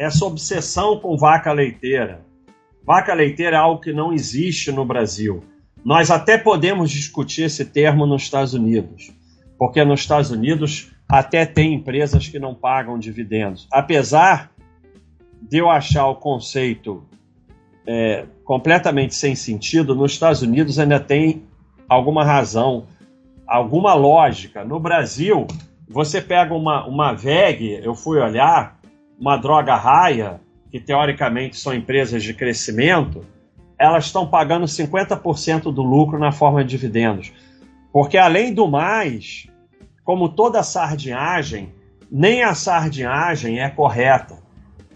essa obsessão com vaca leiteira. Vaca leiteira é algo que não existe no Brasil. Nós até podemos discutir esse termo nos Estados Unidos, porque nos Estados Unidos até tem empresas que não pagam dividendos. Apesar de eu achar o conceito é, completamente sem sentido, nos Estados Unidos ainda tem alguma razão, alguma lógica. No Brasil, você pega uma, uma VEG, eu fui olhar, uma droga raia, que teoricamente são empresas de crescimento, elas estão pagando 50% do lucro na forma de dividendos. Porque, além do mais, como toda sardinhagem, nem a sardinhagem é correta.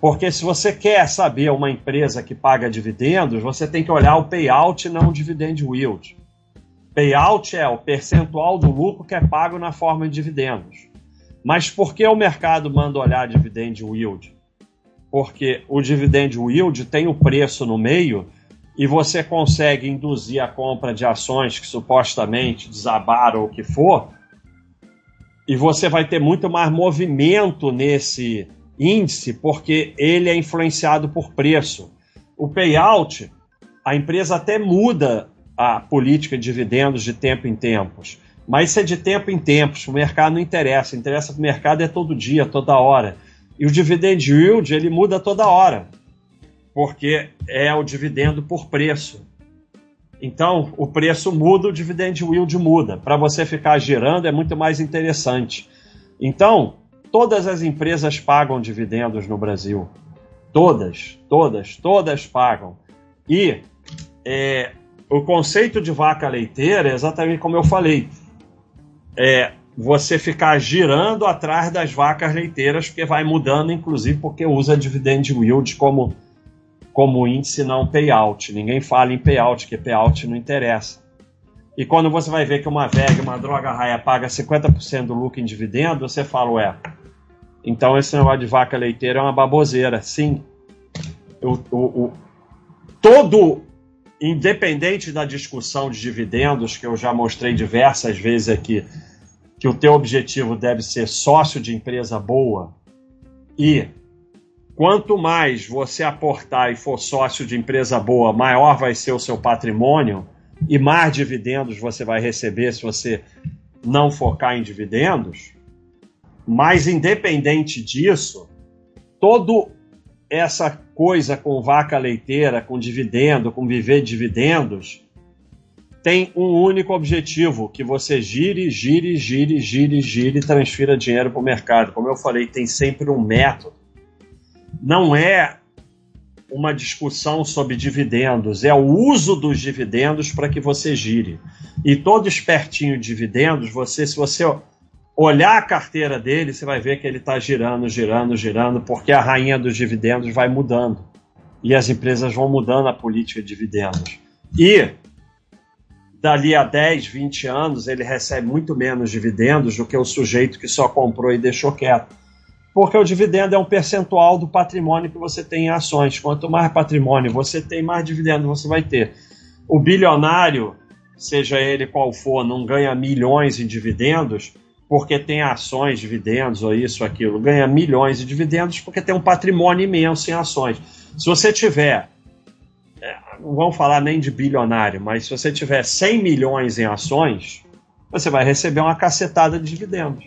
Porque se você quer saber uma empresa que paga dividendos, você tem que olhar o payout e não o dividend yield. Payout é o percentual do lucro que é pago na forma de dividendos. Mas por que o mercado manda olhar dividend yield? Porque o dividend yield tem o preço no meio e você consegue induzir a compra de ações que supostamente desabaram ou o que for, e você vai ter muito mais movimento nesse índice porque ele é influenciado por preço. O payout, a empresa até muda a política de dividendos de tempo em tempos, mas isso é de tempo em tempos, o mercado não interessa, interessa para o mercado é todo dia, toda hora. E o dividend yield, ele muda toda hora porque é o dividendo por preço. Então, o preço muda, o dividend yield muda. Para você ficar girando é muito mais interessante. Então, todas as empresas pagam dividendos no Brasil. Todas, todas, todas pagam. E é, o conceito de vaca leiteira é exatamente como eu falei. É você ficar girando atrás das vacas leiteiras, porque vai mudando, inclusive porque usa dividend yield como como índice não payout. Ninguém fala em payout, porque payout não interessa. E quando você vai ver que uma VEG, uma droga raia, paga 50% do lucro em dividendo, você fala, ué, então esse negócio de vaca leiteira é uma baboseira. Sim, o, o, o, todo, independente da discussão de dividendos, que eu já mostrei diversas vezes aqui, que o teu objetivo deve ser sócio de empresa boa e Quanto mais você aportar e for sócio de empresa boa, maior vai ser o seu patrimônio e mais dividendos você vai receber se você não focar em dividendos. Mas independente disso, todo essa coisa com vaca leiteira, com dividendo, com viver dividendos, tem um único objetivo, que você gire, gire, gire, gire, gire e transfira dinheiro para o mercado. Como eu falei, tem sempre um método não é uma discussão sobre dividendos, é o uso dos dividendos para que você gire. E todo espertinho de dividendos, você, se você olhar a carteira dele, você vai ver que ele está girando, girando, girando, porque a rainha dos dividendos vai mudando. E as empresas vão mudando a política de dividendos. E dali a 10, 20 anos, ele recebe muito menos dividendos do que o sujeito que só comprou e deixou quieto porque o dividendo é um percentual do patrimônio que você tem em ações. Quanto mais patrimônio você tem, mais dividendo você vai ter. O bilionário, seja ele qual for, não ganha milhões em dividendos porque tem ações, dividendos ou isso, aquilo. Ganha milhões de dividendos porque tem um patrimônio imenso em ações. Se você tiver, é, não vamos falar nem de bilionário, mas se você tiver 100 milhões em ações, você vai receber uma cacetada de dividendos.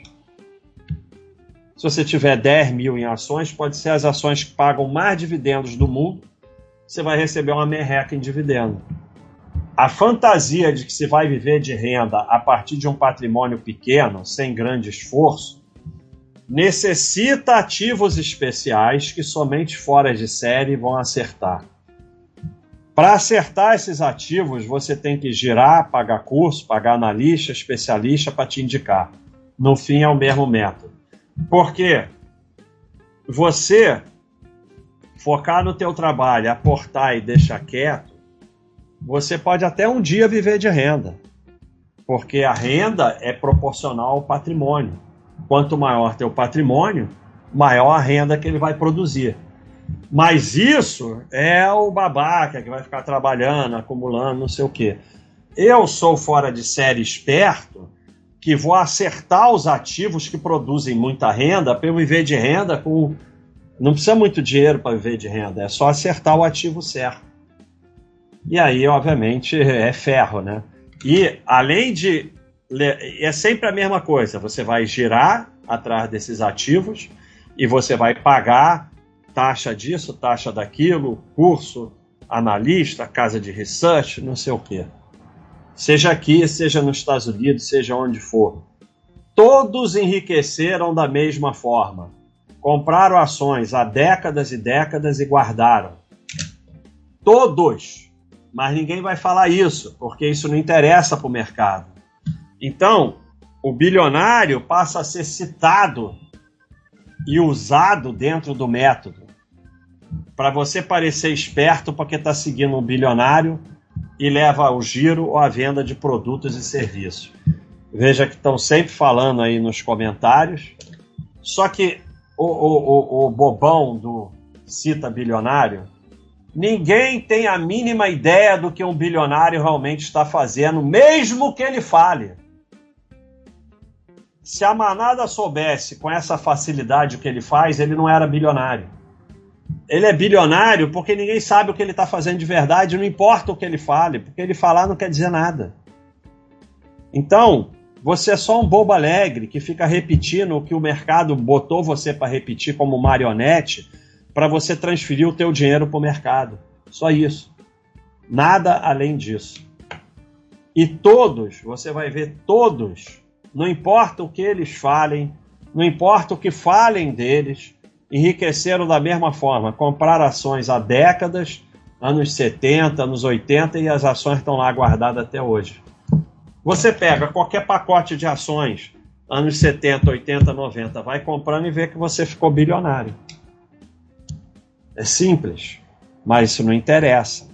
Se você tiver 10 mil em ações, pode ser as ações que pagam mais dividendos do mundo, você vai receber uma merreca em dividendo. A fantasia de que se vai viver de renda a partir de um patrimônio pequeno, sem grande esforço, necessita ativos especiais que somente fora de série vão acertar. Para acertar esses ativos, você tem que girar, pagar curso, pagar analista, especialista para te indicar. No fim, é o mesmo método. Porque você focar no teu trabalho, aportar e deixar quieto, você pode até um dia viver de renda. Porque a renda é proporcional ao patrimônio. Quanto maior teu patrimônio, maior a renda que ele vai produzir. Mas isso é o babaca que vai ficar trabalhando, acumulando, não sei o quê. Eu sou fora de série esperto que vou acertar os ativos que produzem muita renda para eu viver de renda com Não precisa muito dinheiro para viver de renda, é só acertar o ativo certo. E aí, obviamente, é ferro, né? E além de. É sempre a mesma coisa, você vai girar atrás desses ativos e você vai pagar taxa disso, taxa daquilo, curso, analista, casa de research, não sei o quê. Seja aqui, seja nos Estados Unidos, seja onde for. Todos enriqueceram da mesma forma. Compraram ações há décadas e décadas e guardaram. Todos. Mas ninguém vai falar isso, porque isso não interessa para o mercado. Então, o bilionário passa a ser citado e usado dentro do método para você parecer esperto porque está seguindo um bilionário e leva ao giro ou à venda de produtos e serviços. Veja que estão sempre falando aí nos comentários. Só que o, o, o, o bobão do cita bilionário, ninguém tem a mínima ideia do que um bilionário realmente está fazendo, mesmo que ele fale. Se a manada soubesse com essa facilidade o que ele faz, ele não era bilionário. Ele é bilionário porque ninguém sabe o que ele está fazendo de verdade, não importa o que ele fale, porque ele falar não quer dizer nada. Então, você é só um bobo alegre que fica repetindo o que o mercado botou você para repetir como marionete para você transferir o teu dinheiro para o mercado. Só isso. Nada além disso. E todos, você vai ver todos, não importa o que eles falem, não importa o que falem deles, enriqueceram da mesma forma, compraram ações há décadas, anos 70, anos 80, e as ações estão lá guardadas até hoje. Você pega qualquer pacote de ações, anos 70, 80, 90, vai comprando e vê que você ficou bilionário. É simples, mas isso não interessa.